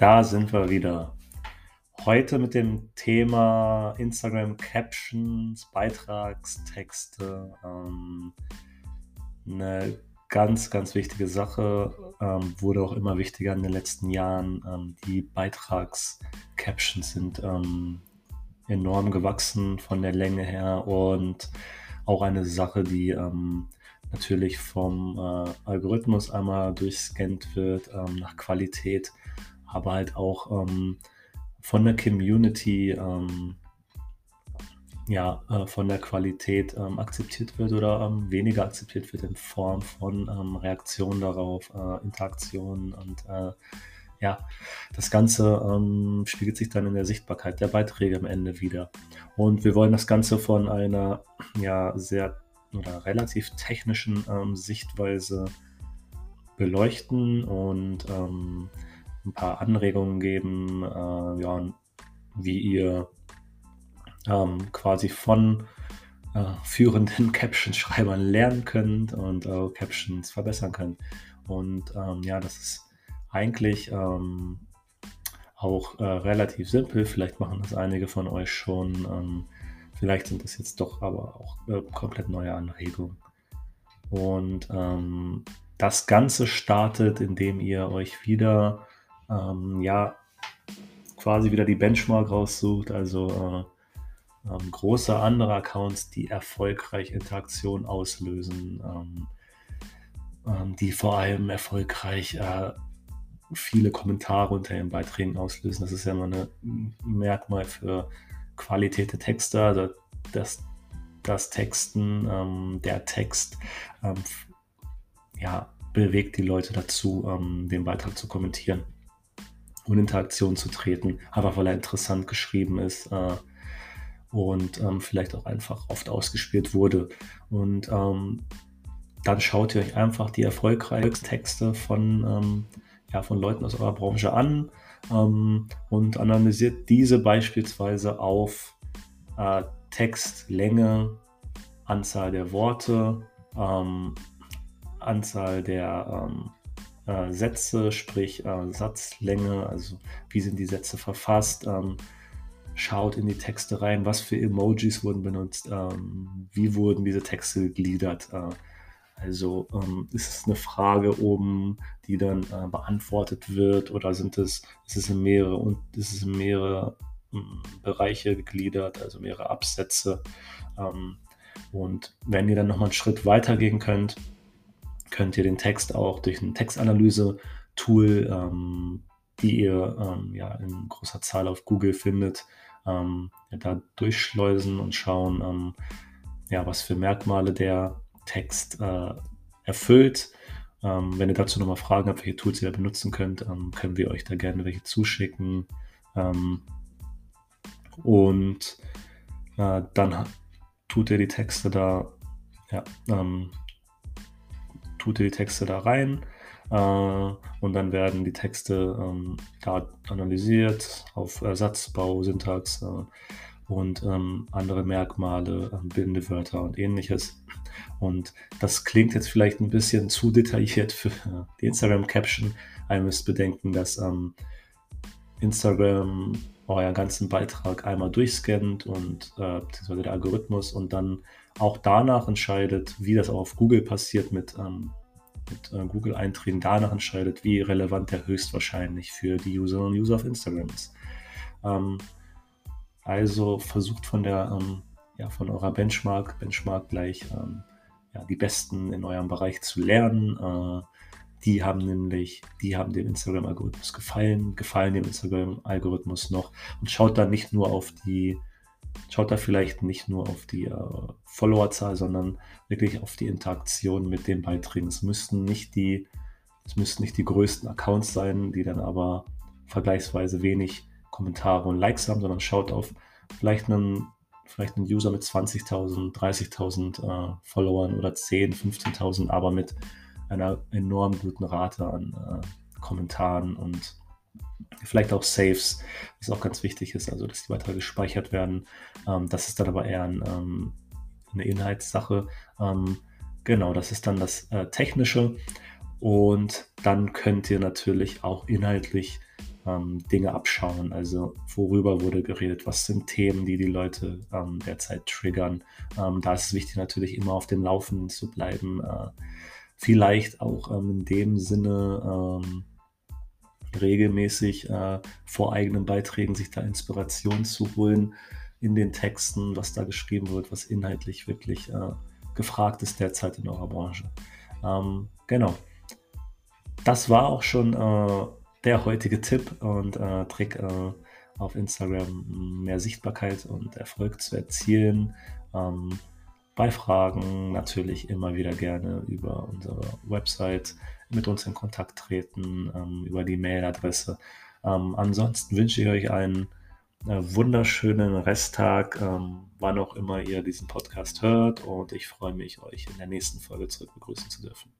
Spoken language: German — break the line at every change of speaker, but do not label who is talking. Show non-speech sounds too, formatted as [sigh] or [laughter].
Da sind wir wieder. Heute mit dem Thema Instagram Captions, Beitragstexte. Ähm, eine ganz, ganz wichtige Sache, ähm, wurde auch immer wichtiger in den letzten Jahren. Ähm, die Beitragscaptions sind ähm, enorm gewachsen von der Länge her und auch eine Sache, die ähm, natürlich vom äh, Algorithmus einmal durchscannt wird ähm, nach Qualität aber halt auch ähm, von der Community ähm, ja, äh, von der Qualität ähm, akzeptiert wird oder ähm, weniger akzeptiert wird in Form von ähm, Reaktionen darauf, äh, Interaktionen und äh, ja, das Ganze ähm, spiegelt sich dann in der Sichtbarkeit der Beiträge am Ende wieder. Und wir wollen das Ganze von einer ja sehr oder relativ technischen ähm, Sichtweise beleuchten und ähm, ein paar Anregungen geben, äh, ja, wie ihr ähm, quasi von äh, führenden [laughs] Caption-Schreibern lernen könnt und äh, Captions verbessern könnt. Und ähm, ja, das ist eigentlich ähm, auch äh, relativ simpel. Vielleicht machen das einige von euch schon. Ähm, vielleicht sind das jetzt doch aber auch äh, komplett neue Anregungen. Und ähm, das Ganze startet, indem ihr euch wieder ähm, ja, quasi wieder die Benchmark raussucht, also äh, ähm, große andere Accounts, die erfolgreich Interaktion auslösen, ähm, ähm, die vor allem erfolgreich äh, viele Kommentare unter ihren Beiträgen auslösen. Das ist ja immer ein Merkmal für Qualität der Texte, also das, das Texten, ähm, der Text ähm, ja, bewegt die Leute dazu, den Beitrag zu kommentieren und Interaktion zu treten, einfach weil er interessant geschrieben ist äh, und ähm, vielleicht auch einfach oft ausgespielt wurde. Und ähm, dann schaut ihr euch einfach die erfolgreichsten Texte von, ähm, ja, von Leuten aus eurer Branche an ähm, und analysiert diese beispielsweise auf äh, Textlänge, Anzahl der Worte, ähm, Anzahl der ähm, äh, Sätze, sprich äh, Satzlänge, also wie sind die Sätze verfasst, ähm, schaut in die Texte rein, was für Emojis wurden benutzt, ähm, wie wurden diese Texte gegliedert. Äh, also ähm, ist es eine Frage oben, die dann äh, beantwortet wird oder sind es, ist es in mehrere und ist es in mehrere hm, Bereiche gegliedert, also mehrere Absätze. Ähm, und wenn ihr dann nochmal einen Schritt weiter gehen könnt, könnt ihr den Text auch durch ein Textanalyse-Tool, ähm, die ihr ähm, ja in großer Zahl auf Google findet, ähm, ja, da durchschleusen und schauen, ähm, ja, was für Merkmale der Text äh, erfüllt. Ähm, wenn ihr dazu nochmal Fragen habt, welche Tools ihr da benutzen könnt, ähm, können wir euch da gerne welche zuschicken. und äh, dann tut ihr die Texte da ja, ähm, tut ihr die Texte da rein äh, und dann werden die Texte ähm, da analysiert auf Ersatzbau, Syntax äh, und ähm, andere Merkmale, äh, Bindewörter und ähnliches. Und das klingt jetzt vielleicht ein bisschen zu detailliert für die Instagram-Caption. Ihr müsst bedenken, dass ähm, Instagram euren ganzen Beitrag einmal durchscannt und äh, beziehungsweise der Algorithmus und dann auch danach entscheidet, wie das auch auf Google passiert mit, ähm, mit äh, Google-Einträgen, danach entscheidet, wie relevant der höchstwahrscheinlich für die Userinnen und User auf Instagram ist. Ähm, also versucht von der ähm, ja, von eurer Benchmark, Benchmark gleich ähm, ja, die Besten in eurem Bereich zu lernen. Äh, die haben nämlich, die haben dem Instagram-Algorithmus gefallen, gefallen dem Instagram-Algorithmus noch und schaut da nicht nur auf die, schaut da vielleicht nicht nur auf die äh, Followerzahl, sondern wirklich auf die Interaktion mit den Beiträgen. Es müssten nicht die, es müssten nicht die größten Accounts sein, die dann aber vergleichsweise wenig Kommentare und Likes haben, sondern schaut auf vielleicht einen, vielleicht einen User mit 20.000, 30.000 äh, Followern oder 10, 15.000, aber mit einer enorm guten Rate an äh, Kommentaren und vielleicht auch Saves, was auch ganz wichtig ist, also dass die Beiträge gespeichert werden. Ähm, das ist dann aber eher ein, ähm, eine Inhaltssache. Ähm, genau, das ist dann das äh, Technische. Und dann könnt ihr natürlich auch inhaltlich ähm, Dinge abschauen. Also worüber wurde geredet, was sind Themen, die die Leute ähm, derzeit triggern. Ähm, da ist es wichtig natürlich immer auf dem Laufenden zu bleiben. Äh, vielleicht auch ähm, in dem Sinne ähm, regelmäßig äh, vor eigenen Beiträgen sich da Inspiration zu holen in den Texten, was da geschrieben wird, was inhaltlich wirklich äh, gefragt ist derzeit in eurer Branche. Ähm, genau. Das war auch schon äh, der heutige Tipp und äh, Trick äh, auf Instagram, mehr Sichtbarkeit und Erfolg zu erzielen. Ähm, bei Fragen natürlich immer wieder gerne über unsere Website mit uns in Kontakt treten, ähm, über die Mailadresse. Ähm, ansonsten wünsche ich euch einen äh, wunderschönen Resttag, ähm, wann auch immer ihr diesen Podcast hört und ich freue mich, euch in der nächsten Folge zurück begrüßen zu dürfen.